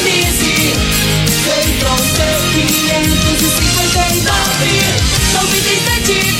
sintonize. Centron C559, 97,7.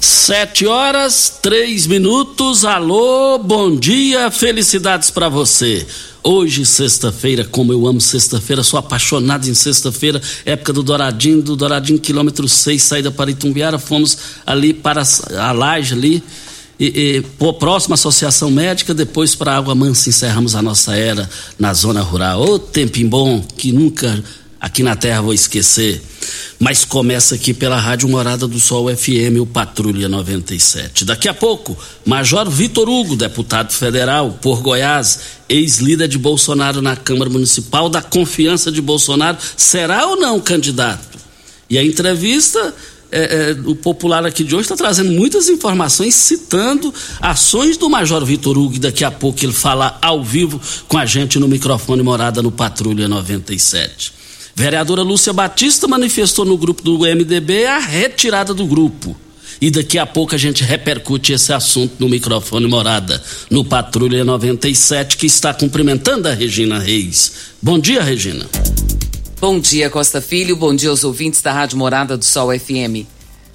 Sete horas, três minutos. Alô, bom dia, felicidades para você. Hoje, sexta-feira, como eu amo sexta-feira, sou apaixonado em sexta-feira, época do Douradinho, do Douradinho, quilômetro 6, saída para Itumbiara, fomos ali para a laje ali, e, e próxima associação médica, depois para Água Mansa encerramos a nossa era na zona rural. Ô tempinho bom que nunca aqui na terra vou esquecer. Mas começa aqui pela Rádio Morada do Sol FM, o Patrulha 97. Daqui a pouco, Major Vitor Hugo, deputado federal por Goiás, ex-líder de Bolsonaro na Câmara Municipal, da confiança de Bolsonaro, será ou não candidato? E a entrevista é, é, o popular aqui de hoje está trazendo muitas informações, citando ações do Major Vitor Hugo. Daqui a pouco ele fala ao vivo com a gente no microfone morada no Patrulha 97. Vereadora Lúcia Batista manifestou no grupo do MDB a retirada do grupo. E daqui a pouco a gente repercute esse assunto no microfone morada, no Patrulha 97, que está cumprimentando a Regina Reis. Bom dia, Regina. Bom dia, Costa Filho. Bom dia aos ouvintes da Rádio Morada do Sol FM.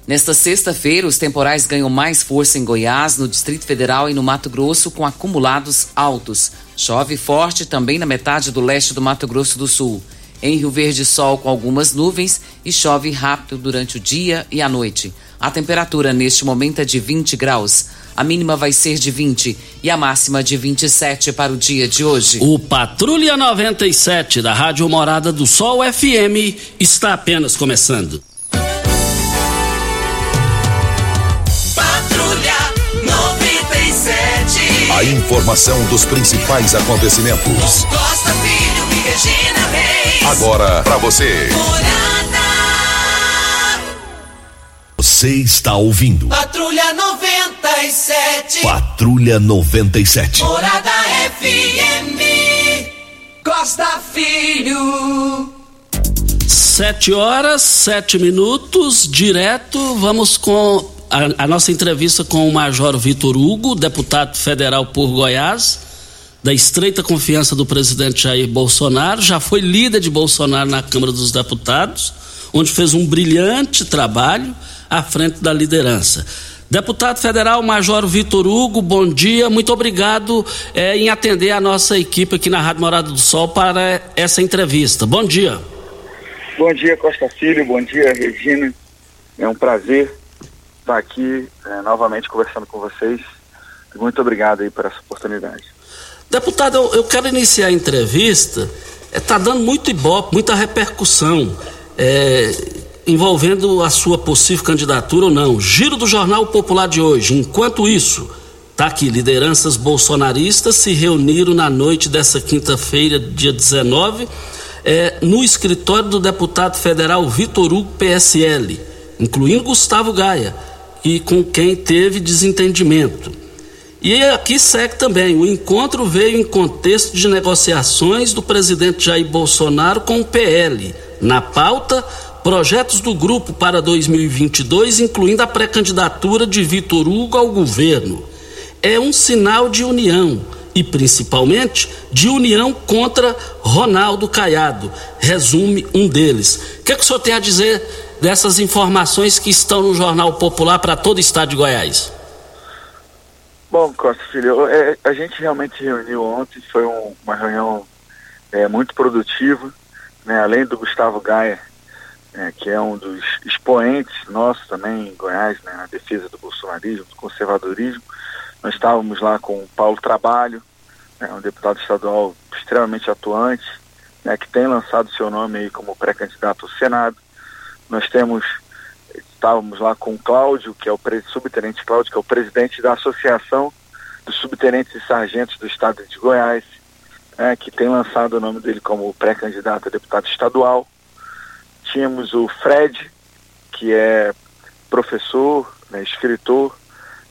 Nesta sexta-feira, os temporais ganham mais força em Goiás, no Distrito Federal e no Mato Grosso, com acumulados altos. Chove forte também na metade do leste do Mato Grosso do Sul. Em Rio Verde, sol com algumas nuvens e chove rápido durante o dia e a noite. A temperatura neste momento é de 20 graus. A mínima vai ser de 20 e a máxima de 27 para o dia de hoje. O Patrulha 97 da Rádio Morada do Sol FM está apenas começando. Patrulha 97. A informação dos principais acontecimentos. Costa Filho e Regina. Agora para você. Você está ouvindo. Patrulha 97. Patrulha 97. Morada FM. Costa Filho. Sete horas, sete minutos, direto. Vamos com a, a nossa entrevista com o Major Vitor Hugo, deputado federal por Goiás, da estreita confiança do presidente Jair Bolsonaro. Já foi líder de Bolsonaro na Câmara dos Deputados, onde fez um brilhante trabalho à frente da liderança. Deputado federal Major Vitor Hugo, bom dia. Muito obrigado eh, em atender a nossa equipe aqui na Rádio Morada do Sol para essa entrevista. Bom dia. Bom dia, Costa Filho. Bom dia, Regina. É um prazer estar aqui eh, novamente conversando com vocês. Muito obrigado aí por essa oportunidade. Deputado, eu, eu quero iniciar a entrevista. Está é, dando muito ibope, muita repercussão. É, envolvendo a sua possível candidatura ou não. Giro do Jornal Popular de hoje. Enquanto isso, tá aqui, lideranças bolsonaristas se reuniram na noite dessa quinta-feira, dia 19, é, no escritório do deputado federal Vitor Hugo PSL, incluindo Gustavo Gaia, e com quem teve desentendimento. E aqui segue também: o encontro veio em contexto de negociações do presidente Jair Bolsonaro com o PL. Na pauta, projetos do grupo para 2022, incluindo a pré-candidatura de Vitor Hugo ao governo. É um sinal de união e, principalmente, de união contra Ronaldo Caiado. Resume um deles. O que, é que o senhor tem a dizer dessas informações que estão no Jornal Popular para todo o estado de Goiás? Bom, Costa Filho, é, a gente realmente reuniu ontem, foi um, uma reunião é, muito produtiva, né? além do Gustavo Gaia, é, que é um dos expoentes nossos também em Goiás, né, na defesa do bolsonarismo, do conservadorismo. Nós estávamos lá com o Paulo Trabalho, né, um deputado estadual extremamente atuante, né, que tem lançado seu nome aí como pré-candidato ao Senado. Nós temos, estávamos lá com o Cláudio, que é o subtenente Cláudio, que é o presidente da Associação dos Subtenentes e Sargentos do Estado de Goiás, né, que tem lançado o nome dele como pré-candidato a deputado estadual. Tínhamos o Fred, que é professor, né, escritor,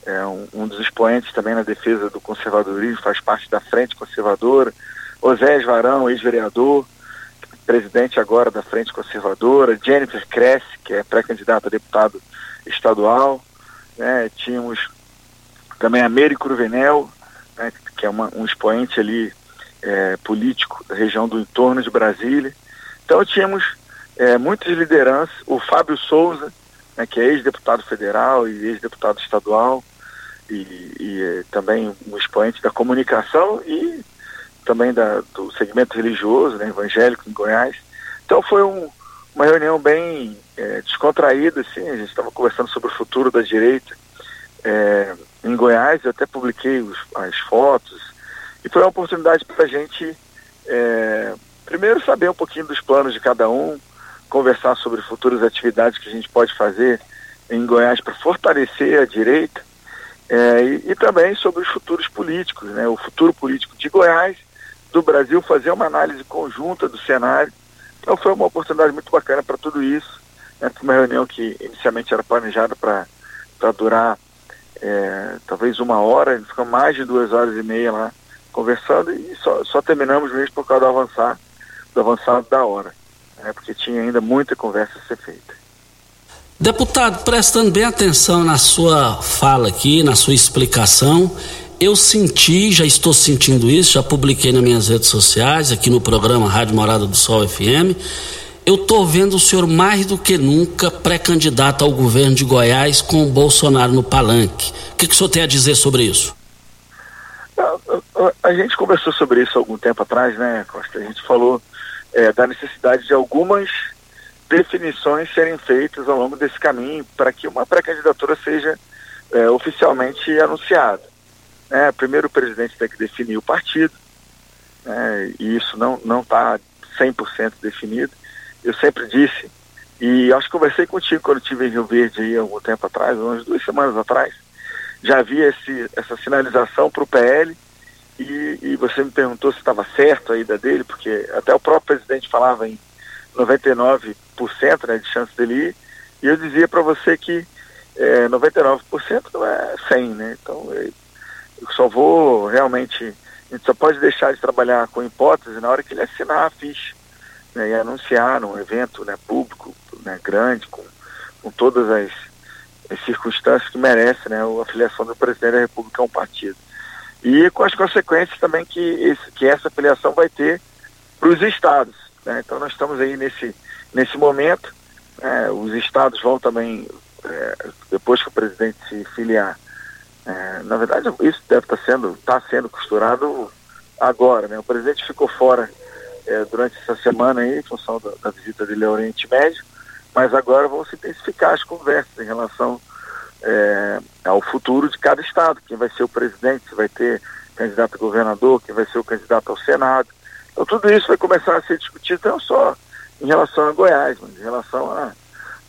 é um, um, dos expoentes também na defesa do conservadorismo, faz parte da Frente Conservadora. Osés Varão, ex-vereador, presidente agora da Frente Conservadora. Jennifer Cresce, que é pré-candidata a deputado estadual. Né, tínhamos também a Mary Cruvenel, né, que é uma, um expoente ali é, político da região do entorno de Brasília. Então tínhamos é, muitas lideranças, o Fábio Souza, né, que é ex-deputado federal e ex-deputado estadual, e, e é, também um expoente da comunicação e também da, do segmento religioso, né, evangélico em Goiás. Então foi um, uma reunião bem é, descontraída, assim, a gente estava conversando sobre o futuro da direita é, em Goiás, eu até publiquei os, as fotos, e foi uma oportunidade para a gente, é, primeiro, saber um pouquinho dos planos de cada um, conversar sobre futuras atividades que a gente pode fazer em Goiás para fortalecer a direita é, e, e, também sobre os futuros políticos, né, o futuro político de Goiás, do Brasil, fazer uma análise conjunta do cenário. Então foi uma oportunidade muito bacana para tudo isso. Né, uma reunião que inicialmente era planejada para durar é, talvez uma hora, ficou mais de duas horas e meia lá conversando e só, só terminamos mesmo por causa do avançar, do avançado da hora né, porque tinha ainda muita conversa a ser feita. Deputado, prestando bem atenção na sua fala aqui, na sua explicação, eu senti, já estou sentindo isso, já publiquei nas minhas redes sociais, aqui no programa Rádio Morada do Sol FM. Eu estou vendo o senhor mais do que nunca pré-candidato ao governo de Goiás com o Bolsonaro no palanque. O que, que o senhor tem a dizer sobre isso? A, a gente conversou sobre isso algum tempo atrás, né, Costa? A gente falou é, da necessidade de algumas definições serem feitas ao longo desse caminho para que uma pré-candidatura seja é, oficialmente anunciada. É, primeiro o presidente tem que definir o partido, né, e isso não está 100% definido. Eu sempre disse, e acho que conversei contigo quando estive em Rio Verde aí algum tempo atrás, umas duas semanas atrás, já havia esse, essa sinalização para o PL e, e você me perguntou se estava certo a ida dele, porque até o próprio presidente falava em 99% né, de chance dele ir, e eu dizia para você que é, 99% não é 100, né? Então só vou realmente, a gente só pode deixar de trabalhar com hipótese na hora que ele assinar a ficha né, e anunciar num evento né, público né, grande, com, com todas as, as circunstâncias que merece né, a filiação do presidente da República a um partido e com as consequências também que, esse, que essa filiação vai ter para os estados. Né? Então nós estamos aí nesse, nesse momento, é, os estados vão também, é, depois que o presidente se filiar, é, na verdade isso deve estar tá sendo, está sendo costurado agora, né? O presidente ficou fora é, durante essa semana aí, em função da, da visita dele ao Oriente Médio, mas agora vão se intensificar as conversas em relação é, ao futuro de cada estado, quem vai ser o presidente, se vai ter candidato a governador, quem vai ser o candidato ao Senado. Então tudo isso vai começar a ser discutido não só em relação a Goiás, mas em relação a,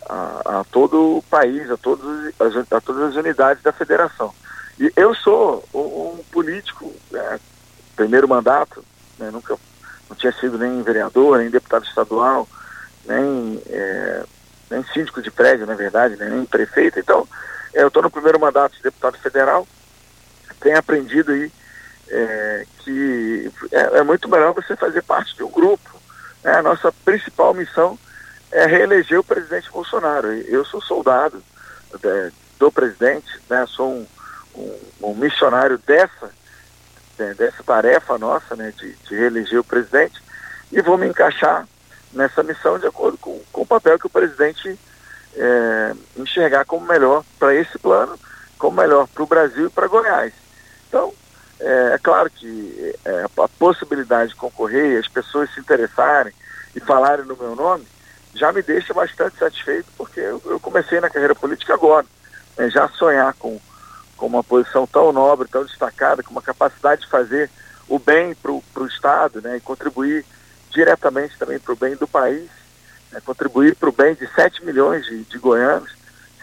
a, a todo o país, a, todos, a, a, todas as unidades da federação. E eu sou um, político, é, primeiro mandato, né, nunca não tinha sido nem vereador, nem deputado estadual, nem, é, nem síndico de prédio, na verdade, né, nem prefeito. Então, é, eu estou no primeiro mandato de deputado federal, tenho aprendido aí é, que é, é, muito melhor você fazer parte de um grupo. Né? A nossa principal missão é reeleger o presidente Bolsonaro. Eu sou soldado é, do presidente, né? sou um, um, um missionário dessa, né? dessa tarefa nossa né? de, de, reeleger o presidente e vou me encaixar nessa missão de acordo com, com o papel que o presidente é, enxergar como melhor para esse plano, como melhor para o Brasil e para Goiás. Então, é, é claro que é, a possibilidade de concorrer, as pessoas se interessarem e falarem no meu nome, já me deixa bastante satisfeito, porque eu, eu comecei na carreira política agora. Né, já sonhar com, com uma posição tão nobre, tão destacada, com uma capacidade de fazer o bem para o Estado né, e contribuir diretamente também para o bem do país, né, contribuir para o bem de 7 milhões de, de goianos,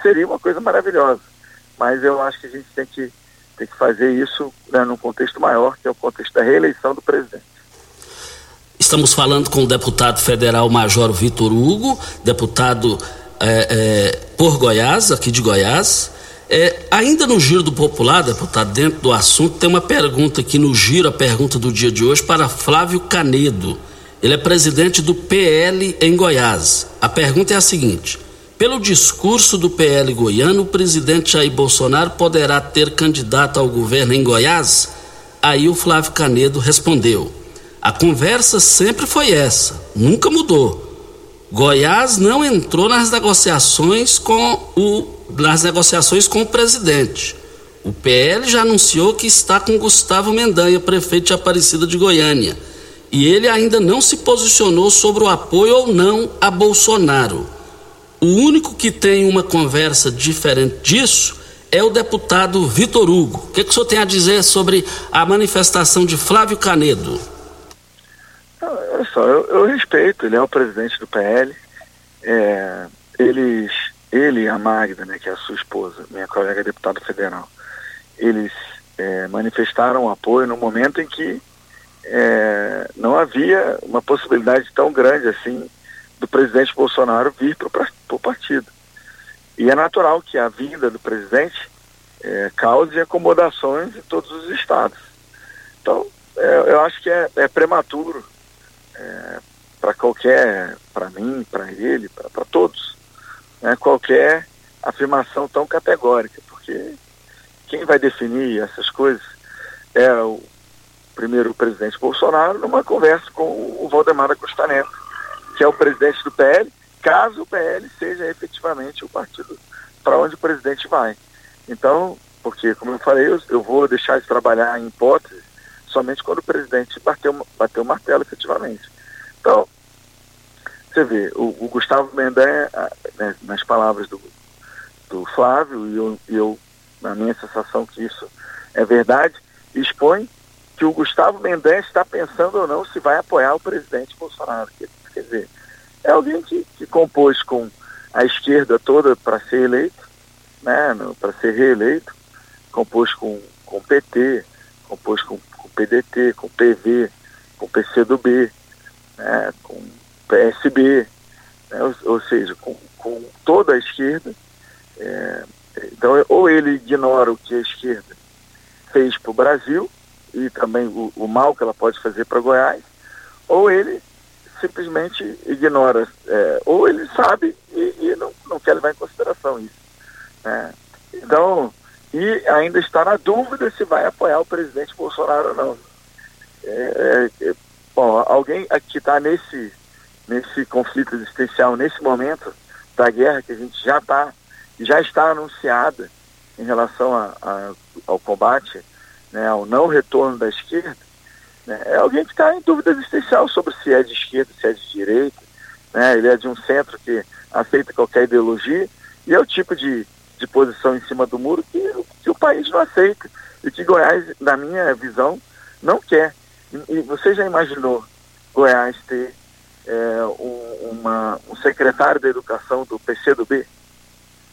seria uma coisa maravilhosa. Mas eu acho que a gente tem que tem que fazer isso né, num contexto maior, que é o contexto da reeleição do presidente. Estamos falando com o deputado federal Major Vitor Hugo, deputado é, é, por Goiás, aqui de Goiás. É, ainda no Giro do Popular, deputado, dentro do assunto, tem uma pergunta aqui no Giro, a pergunta do dia de hoje, para Flávio Canedo. Ele é presidente do PL em Goiás. A pergunta é a seguinte: pelo discurso do PL goiano, o presidente Jair Bolsonaro poderá ter candidato ao governo em Goiás? Aí o Flávio Canedo respondeu: A conversa sempre foi essa, nunca mudou. Goiás não entrou nas negociações com o nas negociações com o presidente. O PL já anunciou que está com Gustavo Mendanha, prefeito de Aparecida de Goiânia, e ele ainda não se posicionou sobre o apoio ou não a Bolsonaro. O único que tem uma conversa diferente disso é o deputado Vitor Hugo. O que, que o senhor tem a dizer sobre a manifestação de Flávio Canedo? Olha só, eu, eu respeito, ele é o presidente do PL. É, eles, ele e a Magda, né, que é a sua esposa, minha colega deputada federal, eles é, manifestaram apoio no momento em que é, não havia uma possibilidade tão grande assim do presidente Bolsonaro vir para o partido. E é natural que a vinda do presidente é, cause acomodações em todos os estados. Então, é, eu acho que é, é prematuro é, para qualquer, para mim, para ele, para todos, né, qualquer afirmação tão categórica, porque quem vai definir essas coisas é o primeiro presidente Bolsonaro numa conversa com o Valdemar Costa Neto que é o presidente do PL, caso o PL seja efetivamente o partido para onde o presidente vai. Então, porque, como eu falei, eu, eu, vou deixar de trabalhar em hipótese somente quando o presidente bateu o martelo efetivamente. Então, você vê, o, o Gustavo Mendanha, né, nas palavras do, do Flávio, e eu, eu, na minha sensação que isso é verdade, expõe que o Gustavo Mendanha está pensando ou não se vai apoiar o presidente Bolsonaro. Quer dizer, é alguém que, que compôs com a esquerda toda para ser eleito, né, para ser reeleito, compôs com, com PT, compôs com, com PDT, com PV, com PCdoB, né, com PSB, né, ou, ou, seja, com, com toda a esquerda. É, então, ou ele ignora o que a esquerda fez para o Brasil e também o, o mal que ela pode fazer para Goiás, ou ele simplesmente ignora, é, ou ele sabe e, e, não, não quer levar em consideração isso. Né? Então, e ainda está na dúvida se vai apoiar o presidente Bolsonaro ou não. É, é, é bom, alguém que está nesse, nesse conflito existencial, nesse momento da guerra que a gente já está, já está anunciada em relação a, a, ao combate, né, ao não retorno da esquerda, né? É alguém que está em dúvida existencial sobre se é de esquerda, se é de direita. Né? Ele é de um centro que aceita qualquer ideologia e é o tipo de, de posição em cima do muro que, que o país não aceita e que Goiás, na minha visão, não quer. E, e você já imaginou Goiás ter é, um, uma, um secretário da educação do PCdoB?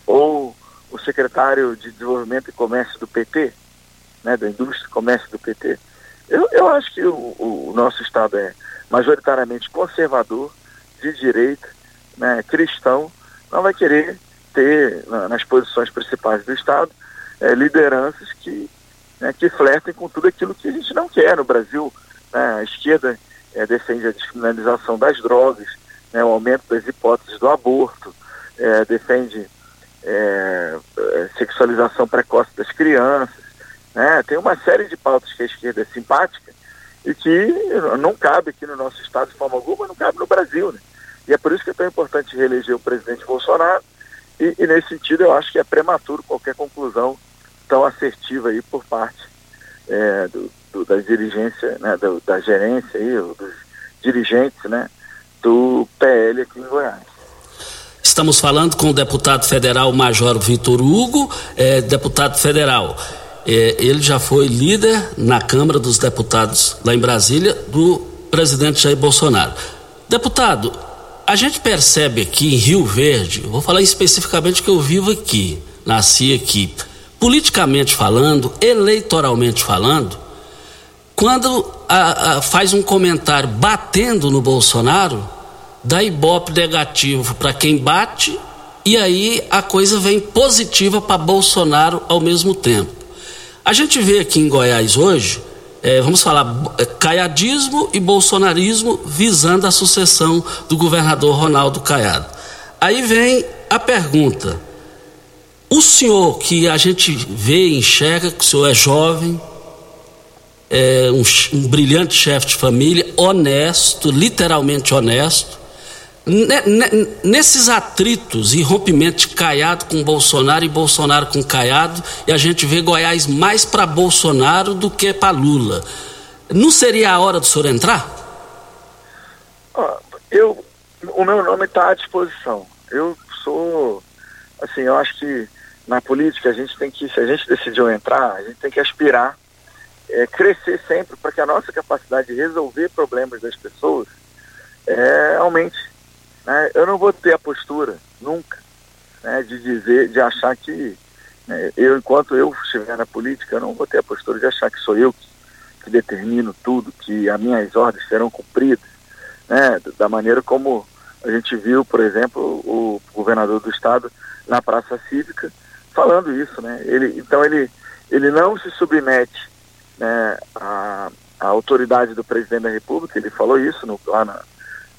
Ou o secretário de Desenvolvimento e Comércio do PT, né, da Indústria e Comércio do PT. Eu, eu acho que o, o nosso Estado é majoritariamente conservador, de direita, né, cristão, não vai querer ter na, nas posições principais do Estado é, lideranças que, né, que flertem com tudo aquilo que a gente não quer no Brasil. Né? A esquerda é, defende a descriminalização das drogas, né, o aumento das hipóteses do aborto, é, defende é, é, sexualização precoce das crianças. Né? Tem uma série de pautas que a esquerda é simpática e que não cabe aqui no nosso estado de forma alguma, não cabe no Brasil. Né? E é por isso que é tão importante reeleger o presidente Bolsonaro. E, e nesse sentido eu acho que é prematuro qualquer conclusão tão assertiva aí por parte é, do, do, da dirigência, né, do, da gerência aí, dos dirigentes né, do PL aqui em Goiás. Estamos falando com o deputado federal Major Vitor Hugo, é, deputado federal. É, ele já foi líder na Câmara dos Deputados lá em Brasília do presidente Jair Bolsonaro. Deputado, a gente percebe aqui em Rio Verde, vou falar especificamente que eu vivo aqui, nasci aqui, politicamente falando, eleitoralmente falando, quando a, a, faz um comentário batendo no Bolsonaro, dá ibope negativo para quem bate e aí a coisa vem positiva para Bolsonaro ao mesmo tempo. A gente vê aqui em Goiás hoje, é, vamos falar, é, caiadismo e bolsonarismo visando a sucessão do governador Ronaldo Caiado. Aí vem a pergunta: o senhor que a gente vê e enxerga que o senhor é jovem, é um, um brilhante chefe de família, honesto, literalmente honesto, Nesses atritos e rompimento de Caiado com Bolsonaro e Bolsonaro com Caiado, e a gente vê Goiás mais para Bolsonaro do que para Lula. Não seria a hora do senhor entrar? Eu, o meu nome está à disposição. Eu sou, assim, eu acho que na política a gente tem que, se a gente decidiu entrar, a gente tem que aspirar, é, crescer sempre para que a nossa capacidade de resolver problemas das pessoas é, aumente. Né? Eu não vou ter a postura, nunca, né, de dizer, de achar que né, eu, enquanto eu estiver na política, eu não vou ter a postura de achar que sou eu que, que determino tudo, que as minhas ordens serão cumpridas, né, da maneira como a gente viu, por exemplo, o governador do estado na Praça Cívica falando isso, né? Ele, então ele, ele não se submete né, à, à autoridade do presidente da República, ele falou isso no, lá na,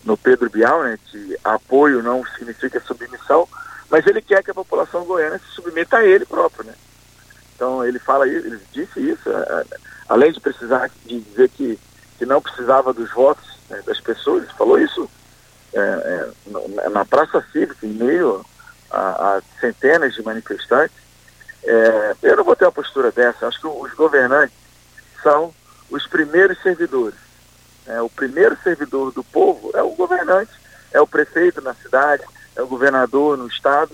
no Pedro Bial, né, que apoio não significa submissão, mas ele quer que a população goiana se submeta a ele próprio, né? Então ele fala isso, ele disse isso, é, é, além de precisar de dizer que, que não precisava dos votos né, das pessoas, ele falou isso é, é, na Praça Cívica, em meio a, a centenas de manifestantes. É, eu não vou ter uma postura dessa, acho que os governantes são os primeiros servidores é, o primeiro servidor do povo é o governante, é o prefeito na cidade, é o governador no estado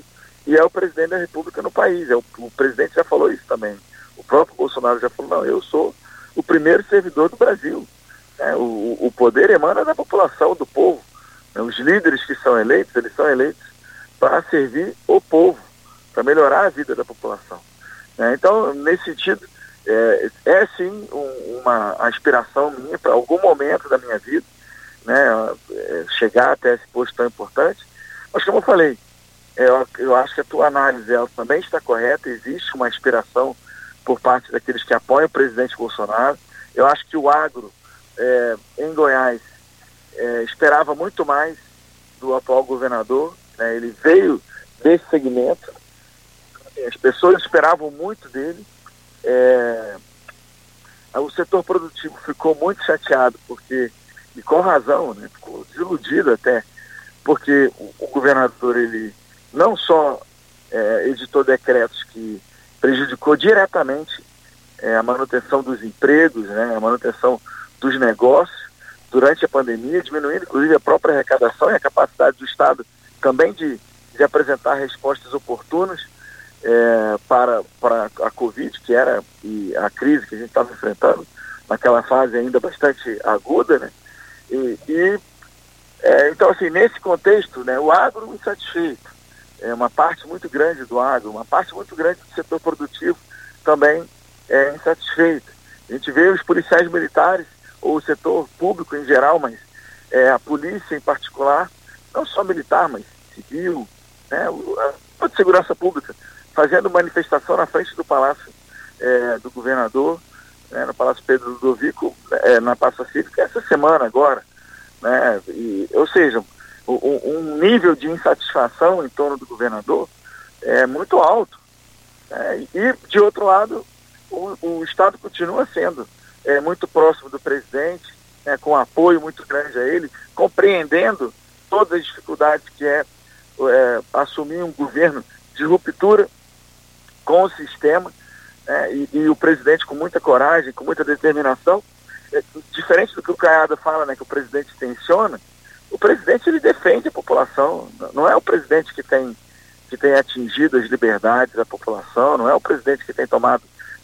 e é o presidente da república no país. É o, o presidente já falou isso também. O próprio Bolsonaro já falou, não, eu sou o primeiro servidor do Brasil. É, o, o poder emana da população, do povo. Os líderes que são eleitos, eles são eleitos para servir o povo, para melhorar a vida da população. É, então, nesse sentido, é, é sim um, uma aspiração minha para algum momento da minha vida, né, é, chegar até esse posto tão importante. Mas como eu falei, é, eu, eu acho que a tua análise ela também está correta, existe uma aspiração por parte daqueles que apoiam o presidente Bolsonaro. Eu acho que o agro é, em Goiás é, esperava muito mais do atual governador, né, ele veio desse segmento, as pessoas esperavam muito dele, é, o setor produtivo ficou muito chateado, porque, e com razão, né, ficou desiludido até, porque o, o governador ele não só é, editou decretos que prejudicou diretamente é, a manutenção dos empregos, né, a manutenção dos negócios durante a pandemia, diminuindo inclusive a própria arrecadação e a capacidade do Estado também de, de apresentar respostas oportunas, é, para, para a Covid, que era a crise que a gente estava enfrentando, naquela fase ainda bastante aguda, né? E, e é, então, assim, nesse contexto, né, o agro insatisfeito, é uma parte muito grande do agro, uma parte muito grande do setor produtivo também é insatisfeita. A gente vê os policiais militares, ou o setor público em geral, mas é, a polícia em particular, não só militar, mas civil, né, a, a segurança pública, fazendo manifestação na frente do Palácio é, do Governador, né, no Palácio Pedro Ludovico, é, na Praça Cívica, essa semana agora. Né, e, ou seja, um, um, nível de insatisfação em torno do governador é muito alto. Né, e, de outro lado, o, o Estado continua sendo é, muito próximo do presidente, né, com apoio muito grande a ele, compreendendo todas as dificuldades que é, é assumir um governo de ruptura com o sistema, né, e, e, o presidente com muita coragem, com muita determinação, é, diferente do que o Caiado fala, né, que o presidente tensiona, o presidente ele defende a população, não é o presidente que tem que tem atingido as liberdades da população, não é o presidente que tem tomado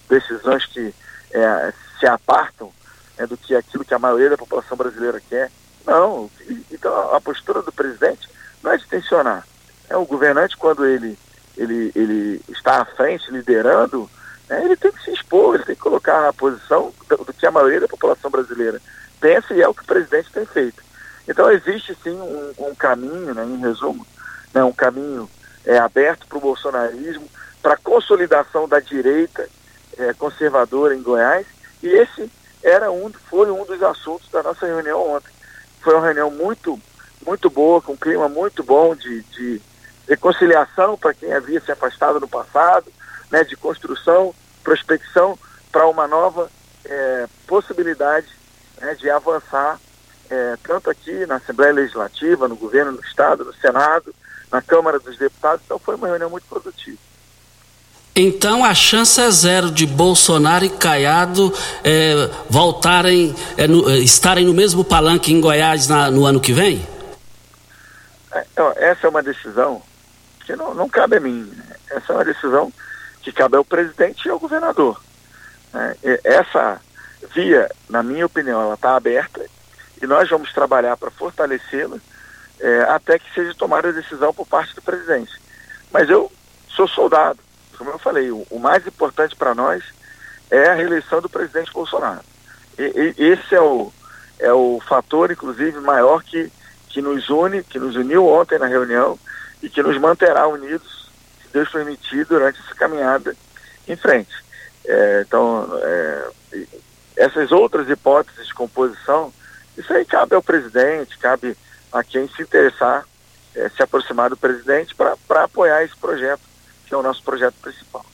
decisões que é, se apartam é, do que aquilo que a maioria da população brasileira quer. Não, então a postura do presidente não é de tensionar. É o governante quando ele ele, ele está à frente, liderando, né, ele tem que se expor, ele tem que colocar a posição do, do, que a maioria da população brasileira pensa e é o que o presidente tem feito. Então existe sim um, um caminho, né, em resumo, né, um caminho é, aberto para o bolsonarismo, para a consolidação da direita é, conservadora em Goiás, e esse era um, foi um dos assuntos da nossa reunião ontem. Foi uma reunião muito, muito boa, com um clima muito bom de, de reconciliação para quem havia se afastado no passado, né, de construção, prospecção para uma nova é, possibilidade né, de avançar é, tanto aqui na Assembleia Legislativa, no governo do Estado, no Senado, na Câmara dos Deputados. Então foi uma reunião muito produtiva. Então a chance é zero de Bolsonaro e Caiado é, voltarem, é, no, é, estarem no mesmo palanque em Goiás na, no ano que vem? É, então, essa é uma decisão que não, não cabe a mim. Né? Essa é uma decisão que cabe ao presidente e ao governador. Né? Essa via, na minha opinião, ela está aberta e nós vamos trabalhar para fortalecê-la é, até que seja tomada a decisão por parte do presidente. Mas eu sou soldado como eu falei, o, o mais importante para nós é a reeleição do presidente Bolsonaro. E, e, esse é o, é o fator, inclusive, maior que, que nos une, que nos uniu ontem na reunião e que nos manterá unidos, se Deus permitir, durante essa caminhada em frente. É, então, é, essas outras hipóteses de composição, isso aí cabe ao presidente, cabe a quem se interessar é, se aproximar do presidente para apoiar esse projeto que é o nosso projeto principal.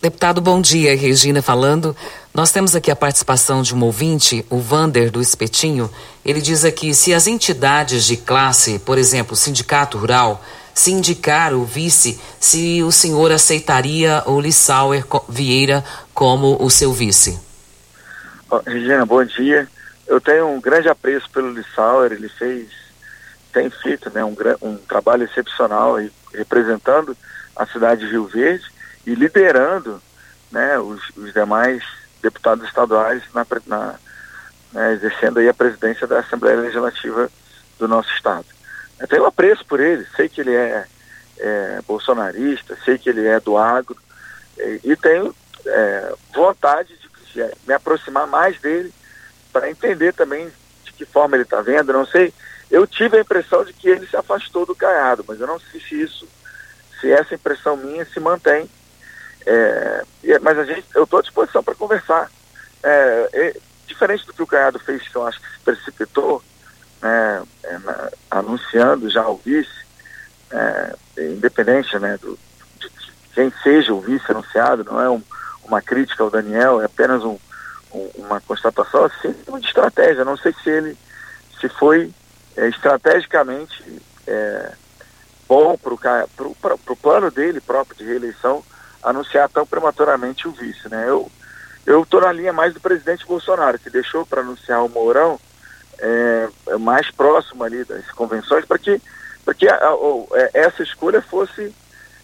Deputado, bom dia. Regina falando. Nós temos aqui a participação de um ouvinte, o Vander do Espetinho. Ele diz aqui: se as entidades de classe, por exemplo, o Sindicato Rural, se indicar o vice, se o senhor aceitaria o Lissauer Vieira como o seu vice? Regina, bom dia. Eu tenho um grande apreço pelo Lissauer, ele fez, tem feito né, um, um trabalho excepcional e representando a cidade de Rio Verde e liderando né, os, os demais deputados estaduais na, na né, exercendo aí a presidência da Assembleia Legislativa do nosso estado. Eu tenho apreço por ele, sei que ele é, é bolsonarista, sei que ele é do agro e, e tenho é, vontade de, de me aproximar mais dele para entender também de que forma ele está vendo. Não sei eu tive a impressão de que ele se afastou do Caiado, mas eu não sei se isso, se essa impressão minha se mantém. É, mas a gente, eu estou à disposição para conversar. É, é, diferente do que o Caiado fez, que eu acho que se precipitou, né, é, na, anunciando já o vice, é, independente né, do, de quem seja o vice anunciado, não é um, uma crítica ao Daniel, é apenas um, um, uma constatação assim de estratégia. Não sei se ele se foi é, estrategicamente é, bom para o plano dele próprio de reeleição anunciar tão prematuramente o vice. Né? Eu estou na linha mais do presidente Bolsonaro, que deixou para anunciar o Mourão é, é mais próximo ali das convenções, para que, pra que a, a, a, é, essa escolha fosse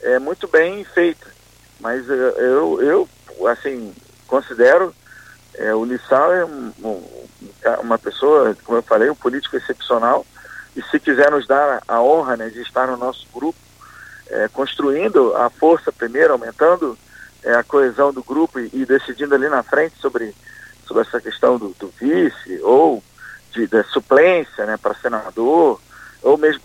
é, muito bem feita. Mas eu, eu assim, considero é, o Lissau é um, um, uma pessoa, como eu falei, um político excepcional. E se quiser nos dar a honra né, de estar no nosso grupo, é, construindo a força primeiro, aumentando é, a coesão do grupo e, e, decidindo ali na frente sobre, sobre essa questão do, do vice ou de, da suplência né, para senador, ou mesmo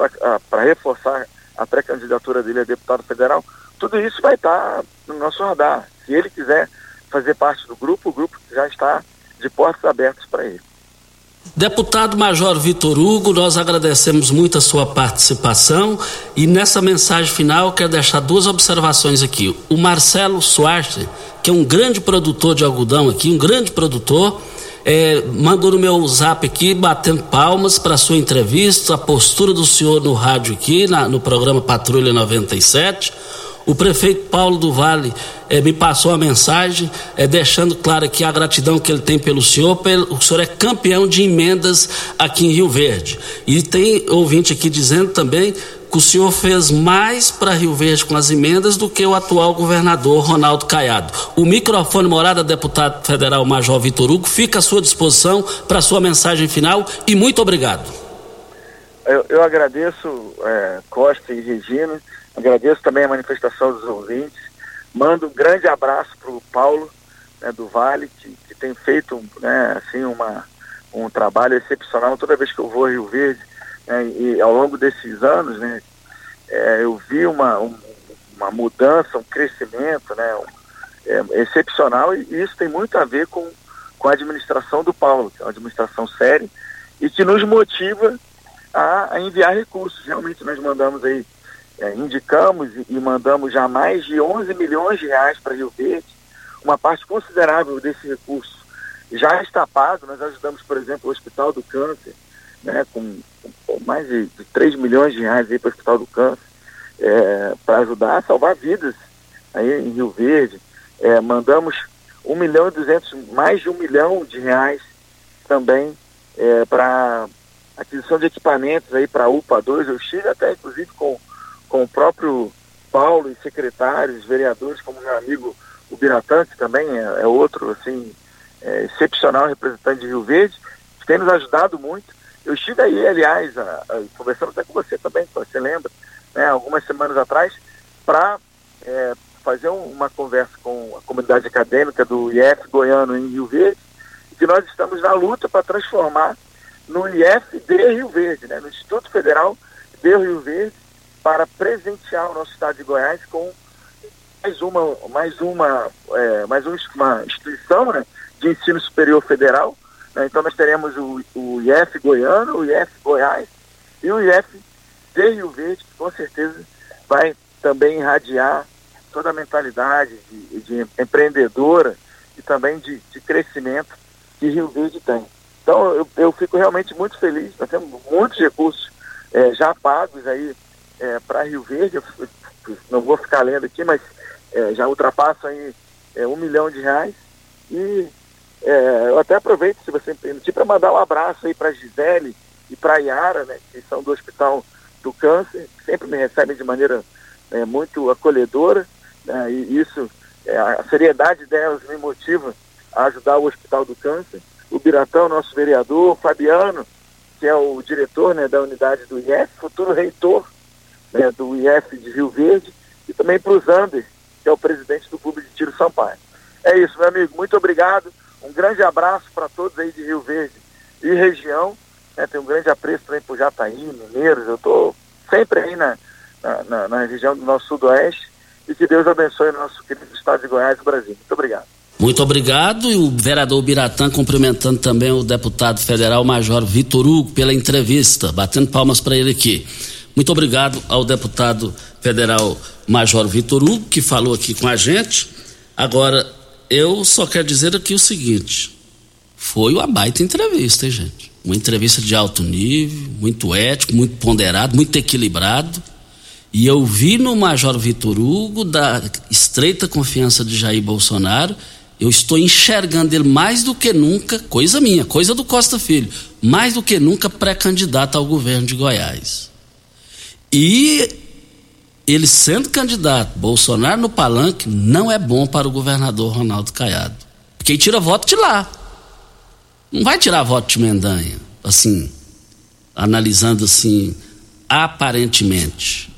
para reforçar a pré-candidatura dele a deputado federal, tudo isso vai estar no nosso radar. Se ele quiser fazer parte do grupo, o grupo já está de portas abertas para ele. Deputado Major Vitor Hugo, nós agradecemos muito a sua participação e nessa mensagem final quero deixar duas observações aqui. O Marcelo Soares, que é um grande produtor de algodão aqui, um grande produtor, é, mandou no meu zap aqui, batendo palmas para sua entrevista, a postura do senhor no rádio aqui, na, no programa Patrulha 97. O prefeito Paulo do Vale eh, me passou a mensagem, eh, deixando claro aqui a gratidão que ele tem pelo senhor. Pelo, o senhor é campeão de emendas aqui em Rio Verde. E tem ouvinte aqui dizendo também que o senhor fez mais para Rio Verde com as emendas do que o atual governador Ronaldo Caiado. O microfone morada deputado federal Major Vitor Hugo fica à sua disposição para sua mensagem final e muito obrigado. Eu, eu agradeço é, Costa e Regina Agradeço também a manifestação dos ouvintes. Mando um grande abraço para o Paulo né, do Vale, que, que tem feito né, assim, uma, um trabalho excepcional toda vez que eu vou a Rio Verde. Né, e ao longo desses anos, né, é, eu vi uma, um, uma mudança, um crescimento né, um, é, excepcional e isso tem muito a ver com, com a administração do Paulo, que é uma administração séria e que nos motiva a, a enviar recursos. Realmente nós mandamos aí é, indicamos e, mandamos já mais de 11 milhões de reais para Rio Verde, uma parte considerável desse recurso já está pago. Nós ajudamos, por exemplo, o Hospital do Câncer, né, com, com mais de, de 3 milhões de reais para o Hospital do Câncer, é, para ajudar a salvar vidas aí em Rio Verde. É, mandamos 1 milhão e 200, mais de um milhão de reais também é, para aquisição de equipamentos aí para UPA 2. Eu estive até, inclusive, com com o próprio Paulo e secretários, vereadores, como meu amigo o que também é, é outro, assim, é, excepcional representante de Rio Verde, que tem nos ajudado muito. Eu estive aí, aliás, a, a, conversando até com você também, você lembra, né, algumas semanas atrás, para é, fazer um, uma conversa com a comunidade acadêmica do IF Goiano em Rio Verde, que nós estamos na luta para transformar no IF de Rio Verde, né, no Instituto Federal de Rio Verde, para presentear o nosso estado de Goiás com mais uma, mais uma, é, mais uma instituição né, de ensino superior federal. Né? Então nós teremos o, o IF Goiano, o IF Goiás e o IF de Rio Verde, que com certeza vai também irradiar toda a mentalidade de, de empreendedora e também de, de, crescimento que Rio Verde tem. Então eu, eu fico realmente muito feliz, nós temos muitos recursos é, já pagos aí é, para Rio Verde, eu, não vou ficar lendo aqui, mas é, já ultrapassa aí é, um milhão de reais. E é, eu até aproveito, se você me permitir, para mandar um abraço aí para Gisele e para Yara, né, que são do Hospital do Câncer, que sempre me recebem de maneira é, muito acolhedora, né, e isso, é, a seriedade delas me motiva a ajudar o Hospital do Câncer. O Biratão, nosso vereador, o Fabiano, que é o diretor né, da unidade do IEF, futuro reitor né, do IF de Rio Verde, e também para o Zander, que é o presidente do Clube de Tiro Sampaio. É isso, meu amigo. Muito obrigado. Um grande abraço para todos aí de Rio Verde e região. Né, tenho um grande apreço também por Jataí, Mineiros. Eu estou sempre aí na, na, na, região do nosso sudoeste. E que Deus abençoe o nosso querido estado de Goiás e Brasil. Muito obrigado. Muito obrigado. E o vereador Biratã cumprimentando também o deputado federal Major Vitor Hugo pela entrevista, batendo palmas para ele aqui. Muito obrigado ao deputado federal Major Vitor Hugo, que falou aqui com a gente. Agora, eu só quero dizer aqui o seguinte: foi uma baita entrevista, hein, gente? Uma entrevista de alto nível, muito ético, muito ponderado, muito equilibrado. E eu vi no Major Vitor Hugo, da estreita confiança de Jair Bolsonaro, eu estou enxergando ele mais do que nunca, coisa minha, coisa do Costa Filho, mais do que nunca pré-candidato ao governo de Goiás. E ele sendo candidato, Bolsonaro no palanque, não é bom para o governador Ronaldo Caiado. Porque ele tira voto de lá. Não vai tirar voto de Mendanha, assim, analisando assim, aparentemente.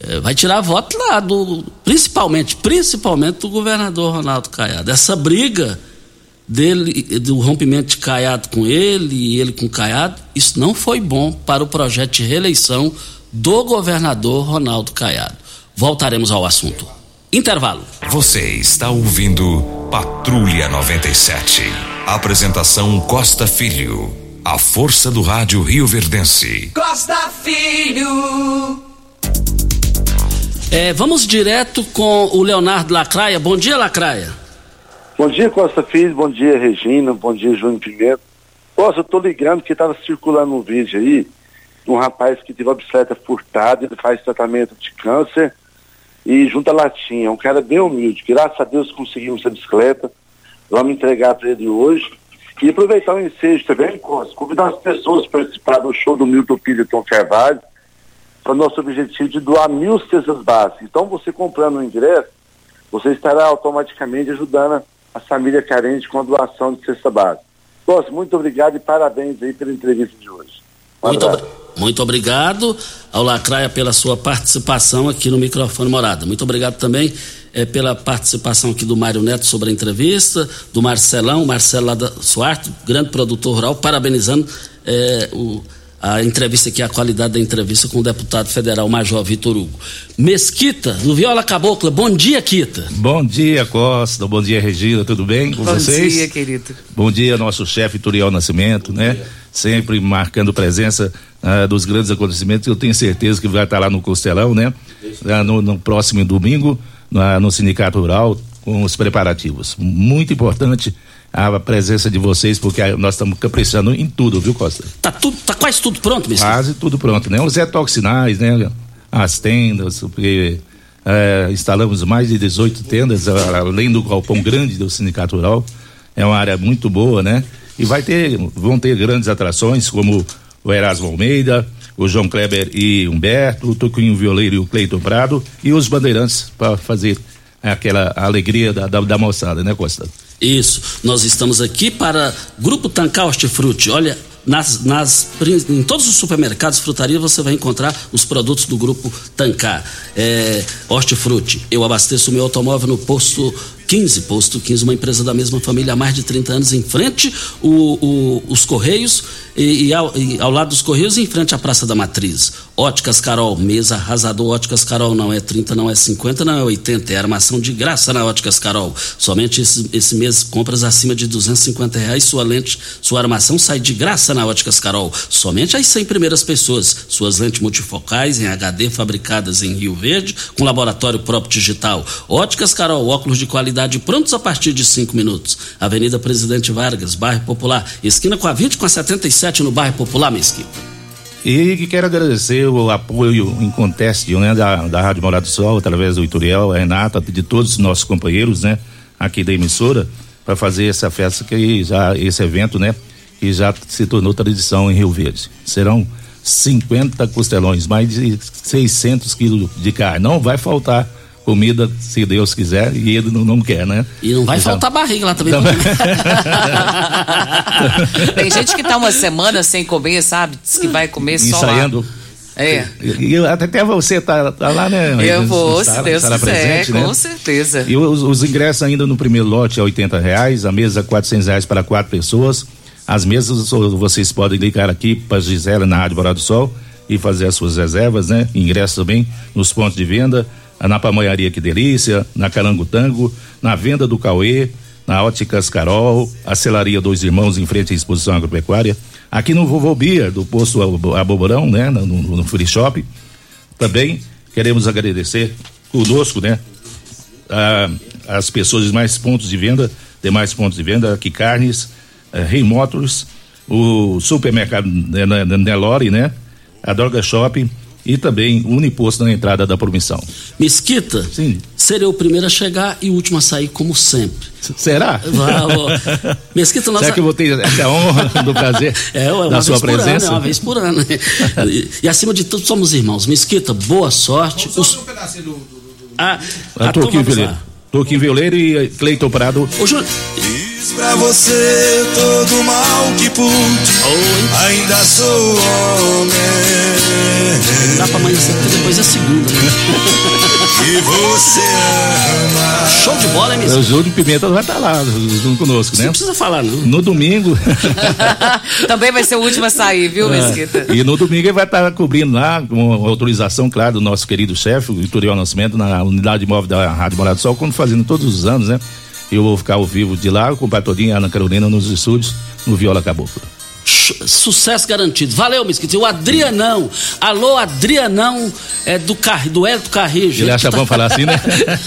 É, vai tirar voto lá, do, principalmente, principalmente do governador Ronaldo Caiado. Essa briga dele, do rompimento de Caiado com ele e ele com Caiado, isso não foi bom para o projeto de reeleição do governador Ronaldo Caiado. Voltaremos ao assunto. Intervalo. Você está ouvindo Patrulha 97. Apresentação Costa Filho. A força do rádio Rio Verdense. Costa Filho. É, vamos direto com o Leonardo Lacraia. Bom dia, Lacraia. Bom dia, Costa Filho. Bom dia, Regina. Bom dia, Júnior Pimenta. Costa, eu tô ligando que estava circulando um vídeo aí um rapaz que teve a bicicleta furtada, ele faz tratamento de câncer e junta latinha. É um cara bem humilde. Graças a Deus conseguimos essa bicicleta. Vamos entregar para ele hoje. E aproveitar o ensejo também, convidar as pessoas para participar do show do Milton Filho Tom Carvalho, para o nosso objetivo de doar mil cestas básicas. Então, você comprando o ingresso, você estará automaticamente ajudando a família carente com a doação de cesta básica. Costa, muito obrigado e parabéns aí pela entrevista de hoje. Um muito obrigado. Muito obrigado ao Lacraia pela sua participação aqui no microfone Morada. Muito obrigado também é, pela participação aqui do Mário Neto sobre a entrevista, do Marcelão, Marcelo lá da Suarte, grande produtor rural, parabenizando é, o, a entrevista aqui, a qualidade da entrevista com o deputado federal Major Vitor Hugo. Mesquita, do Viola Cabocla, bom dia, Quita. Bom dia, Costa, bom dia, Regina, tudo bem com bom vocês? Bom dia, querido. Bom dia, nosso chefe Turiel Nascimento, né? Sempre marcando presença uh, dos grandes acontecimentos. Eu tenho certeza que vai estar lá no Costelão, né? Uh, no, no, próximo domingo, uh, no Sindicato Rural, com os preparativos. Muito importante a presença de vocês, porque nós estamos caprichando em tudo, viu, Costa? Tá tudo, tá quase tudo pronto, mesmo? Quase tudo pronto, né? Os etoxinais, né? As tendas, porque é, instalamos mais de 18 tendas, além do galpão grande do Sindicato Rural. É uma área muito boa, né? E vai ter, vão ter grandes atrações, como o Erasmo Almeida, o João Kleber e Humberto, o Toquinho Violeiro e o Cleiton Prado e os bandeirantes para fazer aquela alegria da, da, da, moçada, né, Costa? Isso. Nós estamos aqui para Grupo Tancar Hortifruti. Olha, nas, nas, em todos os supermercados, frutaria, você vai encontrar os produtos do Grupo Tancar. É, Hortifruti. Eu abasteço meu automóvel no posto 15, posto 15, uma empresa da mesma família há mais de 30 anos, em frente o, o, os Correios e, e, ao, e, ao, lado dos Correios, em frente à Praça da Matriz. Óticas Carol, mesa arrasador. Óticas Carol não é 30, não é 50, não é 80. É armação de graça na Óticas Carol. Somente esse, esse mês, compras acima de 250 reais, sua lente, sua armação sai de graça na Óticas Carol. Somente as 100 primeiras pessoas. Suas lentes multifocais em HD fabricadas em Rio Verde, com laboratório próprio digital. Óticas Carol, óculos de qualidade prontos a partir de 5 minutos. Avenida Presidente Vargas, bairro Popular, esquina com a 20 com a 76 no bairro Popular Mesquita. E quero agradecer o apoio inconteste né, da, da Rádio Morado do Sol, através do Ituriel, a Renata, de todos os nossos companheiros, né, aqui da emissora, para fazer essa festa que já, esse evento, né, que já se tornou tradição em Rio Verde. Serão 50 costelões, mais de 600 quilos de carne. Não vai faltar comida, se Deus quiser, e ele não, não quer, né? E não vai então, faltar barriga lá também. também. Tem gente que tá uma semana sem comer, sabe? Diz que vai comer só Ensaiando. lá. É. E, e até você tá, tá, lá, né? Eu vou, se Deus quiser, presente, com né? certeza. E os, os, ingressos ainda no primeiro lote é 80 reais, a mesa 400 reais para quatro pessoas. As mesas vocês podem ligar aqui para Gisela na Rádio Bora do Sol e fazer as suas reservas, né? Ingressos também nos pontos de venda na Pamonharia Que Delícia, na Carangotango, na Venda do Cauê, na Óticas Carol, a Celaria Dois Irmãos em frente à exposição agropecuária, aqui no Vovô Bia, do posto Aboborão, né, no, no Free Shop. Também queremos agradecer conosco, né, a, as pessoas de mais pontos de venda, demais pontos de venda, aqui Carnes, eh, Rei Motors, o supermercado Nelore, né, a Droga Shopping, e também um imposto na entrada da promissão. Mesquita, Sim. serei o primeiro a chegar e o último a sair, como sempre. Será? Vá. Mesquita, nós. Será que eu vou ter essa honra do prazer É, uma da vez sua por ano, presença? é uma vez por ano. e, e acima de tudo, somos irmãos. Mesquita, boa sorte. Os... Ah, Ah, a Toquinho turma Violeiro. Toquinho Violeiro e Cleiton Prado. Ô, Júnior, Fiz pra você todo o mal que pude. Ainda sou homem. dá pra amanhecer, porque depois é segunda, né? Que você ama. Show de bola, hein, O? Júlio Pimenta vai estar lá junto conosco, né? não precisa falar, não. No domingo. Também vai ser o último a sair, viu, Mesquita? e no domingo ele vai estar cobrindo lá, com autorização, claro, do nosso querido chefe, o Vitorial Nascimento, na unidade móvel da Rádio Morado do Sol, como fazendo todos os anos, né? Eu vou ficar ao vivo de lá, com o Patodinho e a Ana Carolina nos estúdios, no Viola Caboclo. Sucesso garantido. Valeu, Mesquita. E o Adrianão. Alô, Adrianão é do, Car... do Hélio Carrijo. Ele acha bom falar assim, né?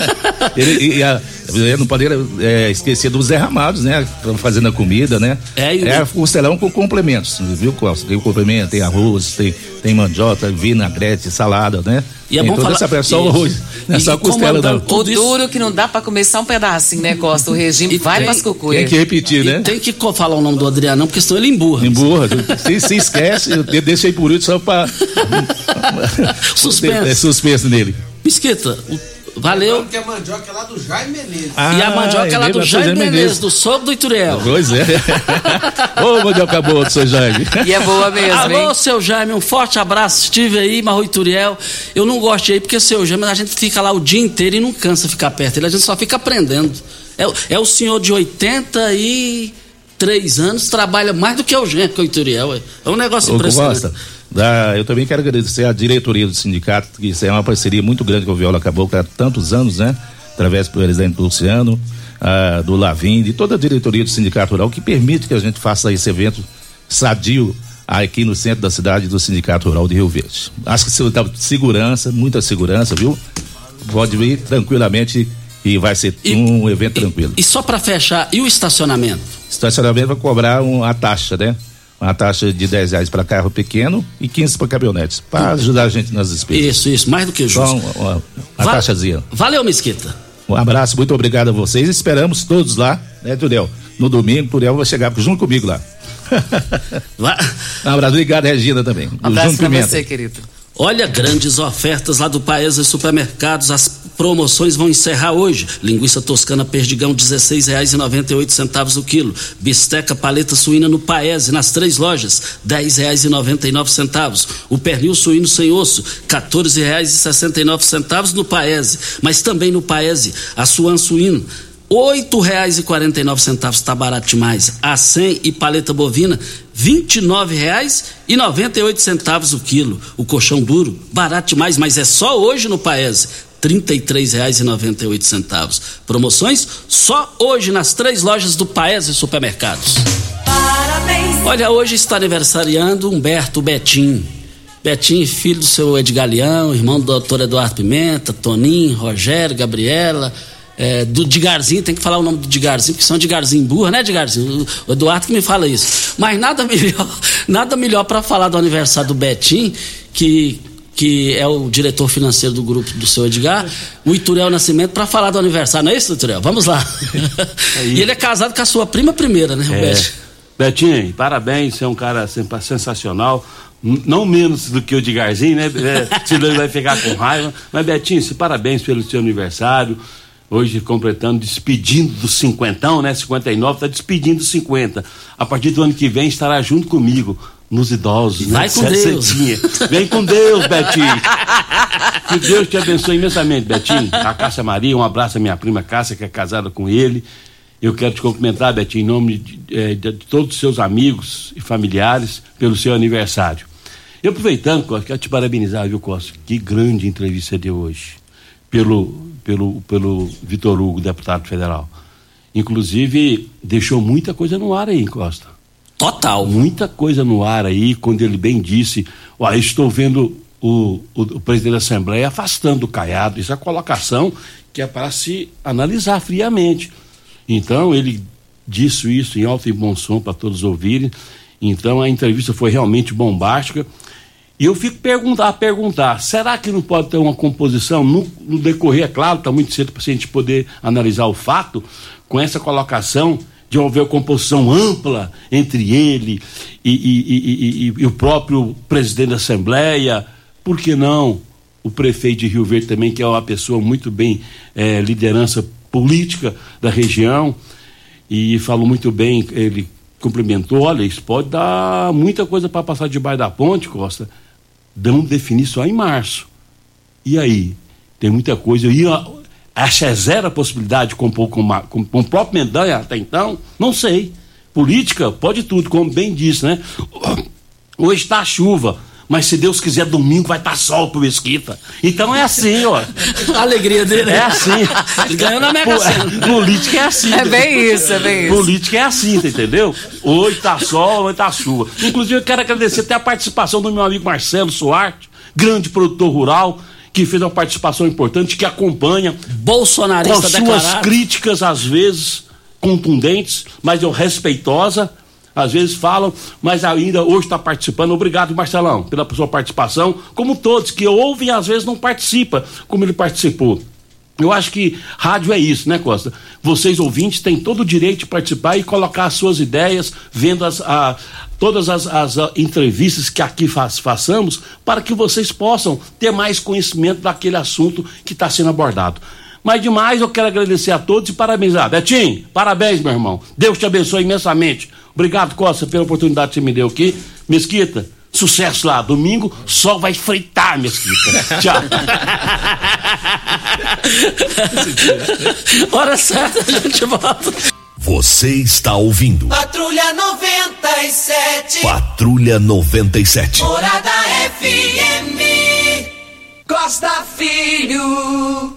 ele, e a, ele não poderia é, esquecer dos derramados, né? Fazendo a comida, né? É, e o- é costelão com complementos, viu, Costa? Tem o complemento, tem arroz, tem, tem mandioca, vinagrete, salada, né? E é tem bom falar- essa pressão Isso. arroz. Não é E só costela, não. comandando O duro que não dá pra comer só um pedacinho, né, Costa? O regime E vai tem- pras cucuias. Tem que repetir, E né? tem que falar o nome do Adrianão, porque senão ele emburra. Emburra. se, se esquece, eu deixei por último só pra. Suspense. É suspenso nele. Mesquita, o- valeu. que a mandioca é lá do Jaime Menezes. e a mandioca é lá do Jaime Jaime Menezes, do sogro do Ituriel. Pois é. Ô, mandioca boa do seu Jaime. E é boa mesmo, Alô, hein? seu Jaime, um forte abraço. Estive aí, Marro Ituriel. Eu não gosto de ir porque seu Jaime, a gente fica lá o dia inteiro e não cansa ficar perto dele, a gente só fica aprendendo. É, o- é o senhor de 83 anos, trabalha mais do que o Gênero, que o Ituriel. É, um negócio Ô, impressionante. Costa, da- eu também quero agradecer à diretoria do sindicato, que isso é uma parceria muito grande com o Viola Caboclo há tantos anos, né? Através do presidente Luciano, ah, do Lavim, de toda a diretoria do Sindicato Rural, que permite que a gente faça esse evento sadio aqui no centro da cidade do Sindicato Rural de Rio Verde. Acho que se dá segurança, muita segurança, viu? Pode vir tranquilamente e vai ser E- um evento tranquilo. E só para fechar, e o estacionamento? Estacionamento vai cobrar uma taxa, né? Uma taxa de 10 reais para carro pequeno e 15 para caminhonetes, para ajudar a gente nas despesas. Isso, isso, mais do que justo. uma, uma, uma Va- taxazinha. Valeu, Mesquita. Um abraço, muito obrigado a vocês. Esperamos todos lá, né, Turiel? No domingo, Turiel vai chegar junto comigo lá. Um abraço, obrigado, Regina também. Um abraço Pimenta. você, querido. Olha, grandes ofertas lá do Paes e Supermercados. As promoções vão encerrar hoje. Linguiça toscana perdigão, R$ 16,98 o quilo. Bisteca paleta suína no Paese, nas três lojas, R$ 10,99. O pernil suíno sem osso, R$ 14,69 no Paese. Mas também no Paese, a suan suíno, R$ 8,49 está barato demais. A 100 e paleta bovina, R$ 29,98 o quilo. O colchão duro, barato demais, mas é só hoje no Paese. R$ 33,98. Promoções só hoje nas três lojas do Paese Supermercados. Parabéns. Olha, hoje está aniversariando Humberto Betim. Betim, filho do seu Edgar Leão, irmão do doutor Eduardo Pimenta, Toninho, Rogério, Gabriela, é, do Digarzinho, tem que falar o nome do Digarzinho, porque são Digarzinho burra, né, Digarzinho? O, Eduardo que me fala isso. Mas nada melhor, nada melhor para falar do aniversário do Betim, que que é o diretor financeiro do grupo do seu Edgar, o Ituriel Nascimento, para falar do aniversário. Não é isso, Ituriel? Vamos lá. e ele é casado com a sua prima primeira, né, É. Roberto? Betinho, parabéns, você é um cara sensacional. Não menos do que o Digarzinho, né? É, senão ele vai ficar com raiva. Mas, Betinho, se parabéns pelo seu aniversário. Hoje completando, despedindo do cinquentão, né? 59, tá despedindo dos 50. A partir do ano que vem estará junto comigo nos idosos, Vai né? com Deus. Setinha. Vem com Deus, Betinho. Que Deus te abençoe imensamente, Betinho. A Cássia Maria, um abraço à minha prima Cássia, que é casada com ele. Eu quero te cumprimentar, Betinho, em nome de, eh, de- de todos os seus amigos e familiares pelo seu aniversário. E aproveitando, Costa, quero te parabenizar, viu, Costa? Que grande entrevista deu hoje. Pelo, pelo, pelo Vitor Hugo, deputado federal. Inclusive, deixou muita coisa no ar aí, Costa. Total. Muita coisa no ar aí, quando ele bem disse: Olha, estou vendo o, o, o presidente da Assembleia afastando o Caiado. Isso é colocação que é para se analisar friamente. Então, ele disse isso em alto e bom som para todos ouvirem. Então, a entrevista foi realmente bombástica. E eu fico perguntar, a perguntar, será que não pode ter uma composição no, no decorrer, é claro, está muito cedo para a gente poder analisar o fato, com essa colocação de haver composição ampla entre ele e, e, e, e, o próprio presidente da Assembleia, por que não o prefeito de Rio Verde também, que é uma pessoa muito bem é, liderança política da região, e falou muito bem, ele cumprimentou, olha, isso pode dar muita coisa para passar debaixo da ponte, Costa, dão definir só em março. E aí? Tem muita coisa. Ia, acha zero a possibilidade de compor com, com, com o próprio Mendanha até então? Não sei. Política pode tudo, como bem disse, né? Hoje está chuva, mas se Deus quiser, domingo vai estar tá sol pro Esquita. Então é assim, ó. A alegria dele é assim. Ele ganhou na Mega Sena. Política é assim. É bem isso, é bem isso. Política é assim, tá entendeu? Hoje tá sol, hoje tá chuva. Inclusive, eu quero agradecer até a participação do meu amigo Marcelo Soares, grande produtor rural, que fez uma participação importante, que acompanha. Bolsonarista com suas declarado. críticas, às vezes, contundentes, mas eu respeitosa. Às vezes falam, mas ainda hoje está participando. Obrigado, Marcelão, pela sua participação. Como todos que ouvem, às vezes não participam, como ele participou. Eu acho que rádio é isso, né, Costa? Vocês ouvintes têm todo o direito de participar e colocar as suas ideias, vendo as, a, todas as, as a, entrevistas que aqui faz, façamos, para que vocês possam ter mais conhecimento daquele assunto que está sendo abordado. Mas demais, eu quero agradecer a todos e parabenizar. Betinho, parabéns, meu irmão. Deus te abençoe imensamente. Obrigado, Costa, pela oportunidade que você me deu aqui. Mesquita, sucesso lá. Domingo, sol vai fritar, Mesquita. Tchau. Hora certa, a gente volta. Você está ouvindo. Patrulha 97. Patrulha 97. Morada FM. Costa Filho.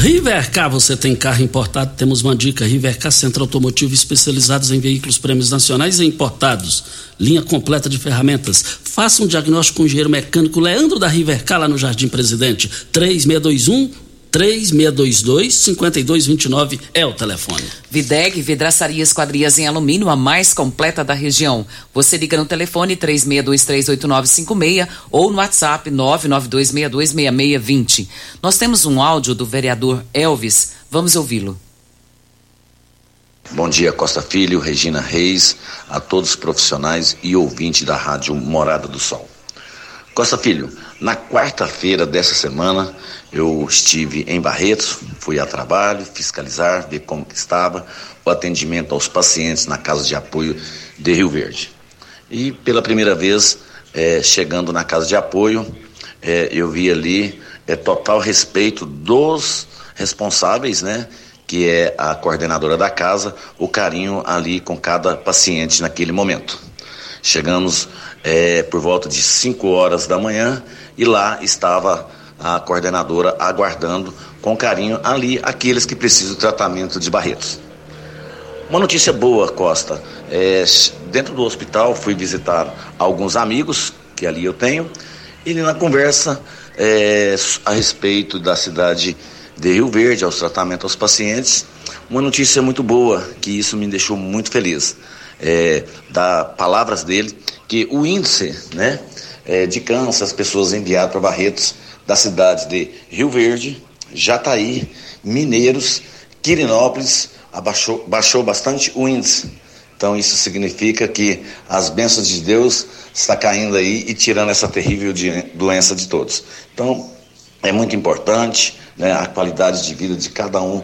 Rivercar, você tem carro importado? Temos uma dica. Rivercar Centro Automotivo especializados em veículos prêmios nacionais e importados. Linha completa de ferramentas. Faça um diagnóstico com o engenheiro mecânico Leandro da Rivercar lá no Jardim Presidente. 3621 3622-5229 é o telefone. Videg, vidraçaria esquadrias em alumínio, a mais completa da região. Você liga no telefone 36238956 ou no WhatsApp 992626620. Nós temos um áudio do vereador Elvis. Vamos ouvi-lo. Bom dia, Costa Filho, Regina Reis, a todos os profissionais e ouvintes da Rádio Morada do Sol. Costa Filho, na quarta-feira dessa semana, eu estive em Barretos, fui a trabalho, fiscalizar, ver como estava o atendimento aos pacientes na Casa de Apoio de Rio Verde. E pela primeira vez, é, chegando na Casa de Apoio, é, eu vi ali é, total respeito dos responsáveis, né? Que é a coordenadora da casa, o carinho ali com cada paciente naquele momento. Chegamos é, por volta de 5 horas da manhã e lá estava a coordenadora aguardando com carinho ali aqueles que precisam de tratamento de Barretos. Uma notícia boa, Costa. É, dentro do hospital fui visitar alguns amigos que ali eu tenho e na conversa é, a respeito da cidade de Rio Verde, aos tratamentos aos pacientes, uma notícia muito boa, que isso me deixou muito feliz. É, da palavras dele, que o índice né, é, de câncer, as pessoas enviadas para Barretos, da cidade de Rio Verde, Jataí, Mineiros, Quirinópolis, abaixou, baixou bastante o índice. Então isso significa que as bênçãos de Deus está caindo aí e tirando essa terrível doença de todos. Então é muito importante né, a qualidade de vida de cada um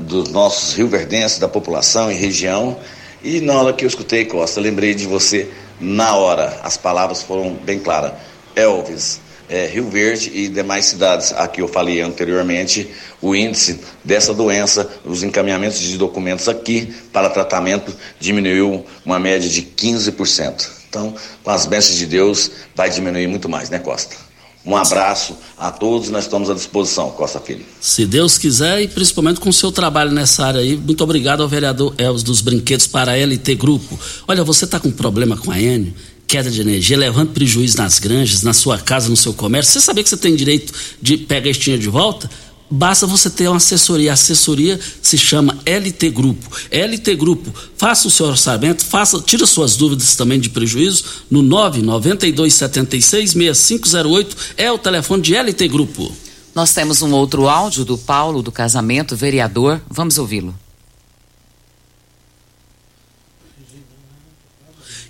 dos nossos rioverdenses, da população e região. E na hora que eu escutei, Costa, lembrei de você na hora. As palavras foram bem claras. Elvis, é, Rio Verde e demais cidades, a que eu falei anteriormente, o índice dessa doença, os encaminhamentos de documentos aqui para tratamento diminuiu uma média de 15%. Então, com as bênçãos de Deus, vai diminuir muito mais, né, Costa? Um abraço a todos, nós estamos à disposição, Costa Filho. Se Deus quiser, e principalmente com o seu trabalho nessa área aí, muito obrigado ao vereador Elvis dos Brinquedos para a LT Grupo. Olha, você está com problema com a Enio? Queda de energia, levando prejuízo nas granjas, na sua casa, no seu comércio. Você sabia que você tem direito de pegar este dinheiro de volta? basta você ter uma assessoria. A assessoria se chama LT Grupo. LT Grupo, faça o seu orçamento, faça, tira suas dúvidas também de prejuízo no 992766508 é o telefone de LT Grupo. Nós temos um outro áudio do Paulo do casamento, vereador. Vamos ouvi-lo.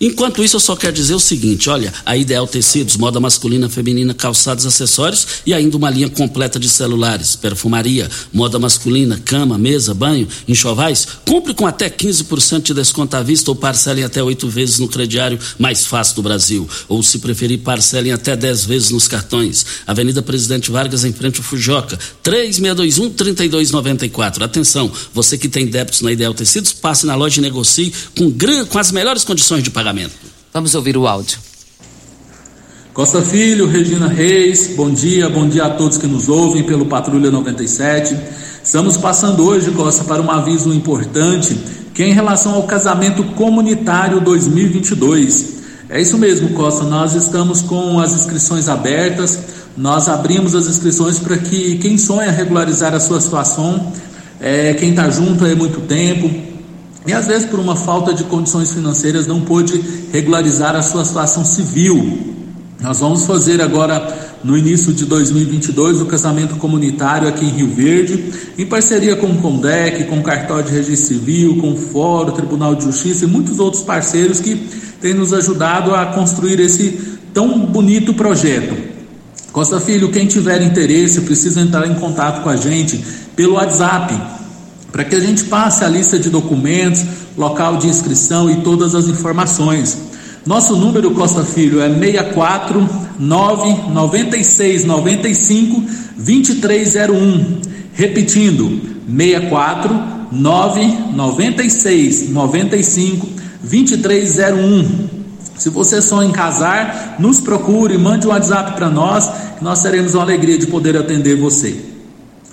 Enquanto isso, eu só quero dizer o seguinte: olha, a Ideal Tecidos, moda masculina, feminina, calçados, acessórios e ainda uma linha completa de celulares, perfumaria, moda masculina, cama, mesa, banho, enxovais. Compre com até 15% de desconto à vista ou parcelem até oito vezes no crediário mais fácil do Brasil. Ou, se preferir, parcelem até 10 vezes nos cartões. Avenida Presidente Vargas, em frente ao Fujoca, 3621-3294. Atenção, você que tem débitos na Ideal Tecidos, passe na loja e negocie com, com as melhores condições de pagamento. Vamos ouvir o áudio. Costa Filho, Regina Reis, bom dia, bom dia a todos que nos ouvem pelo Patrulha 97. Estamos passando hoje, Costa, para um aviso importante, que é em relação ao casamento comunitário 2022. É isso mesmo, Costa, nós estamos com as inscrições abertas, nós abrimos as inscrições para que quem sonha regularizar a sua situação, é, quem está junto há muito tempo, e às vezes por uma falta de condições financeiras não pôde regularizar a sua situação civil. Nós vamos fazer agora no início de 2022 o casamento comunitário aqui em Rio Verde, em parceria com o Condec, com o Cartório de Registro Civil, com o Fórum, o Tribunal de Justiça e muitos outros parceiros que têm nos ajudado a construir esse tão bonito projeto. Costa Filho, quem tiver interesse precisa entrar em contato com a gente pelo WhatsApp para que a gente passe a lista de documentos, local de inscrição e todas as informações. Nosso número Costa Filho é 64 996 95 2301. Repetindo, 64 996 95 2301. Se você sonha em casar, nos procure, mande um WhatsApp para nós, nós teremos uma alegria de poder atender você.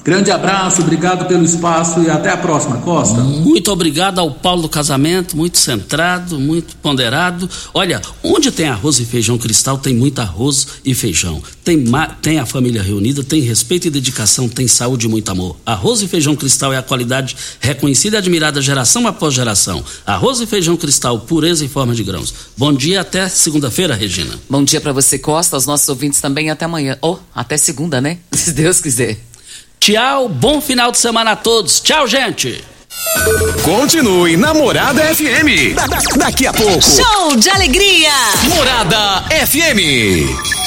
Grande abraço, obrigado pelo espaço e até a próxima, Costa. Muito obrigado ao Paulo do Casamento, muito centrado, muito ponderado. Olha, onde tem arroz e feijão cristal, tem muito arroz e feijão. Tem, tem a família reunida, tem respeito e dedicação, tem saúde e muito amor. Arroz e feijão cristal é a qualidade reconhecida e admirada geração após geração. Arroz e feijão cristal, pureza em forma de grãos. Bom dia, até segunda-feira, Regina. Bom dia para você, Costa, aos nossos ouvintes também, até amanhã. Ou, oh, até segunda, né? Se Deus quiser. Tchau, bom final de semana a todos. Tchau, gente. Continue Namorada FM. Da, da, daqui a pouco. Show de alegria. Morada FM.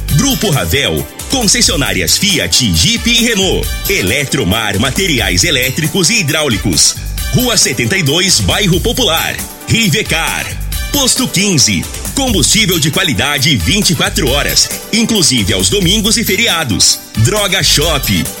Grupo Ravel. Concessionárias Fiat, Jeep e Renault. Eletromar Materiais Elétricos e Hidráulicos. Rua 72, Bairro Popular. Rivecar. Posto 15. Combustível de qualidade 24 horas, inclusive aos domingos e feriados. Droga Shop.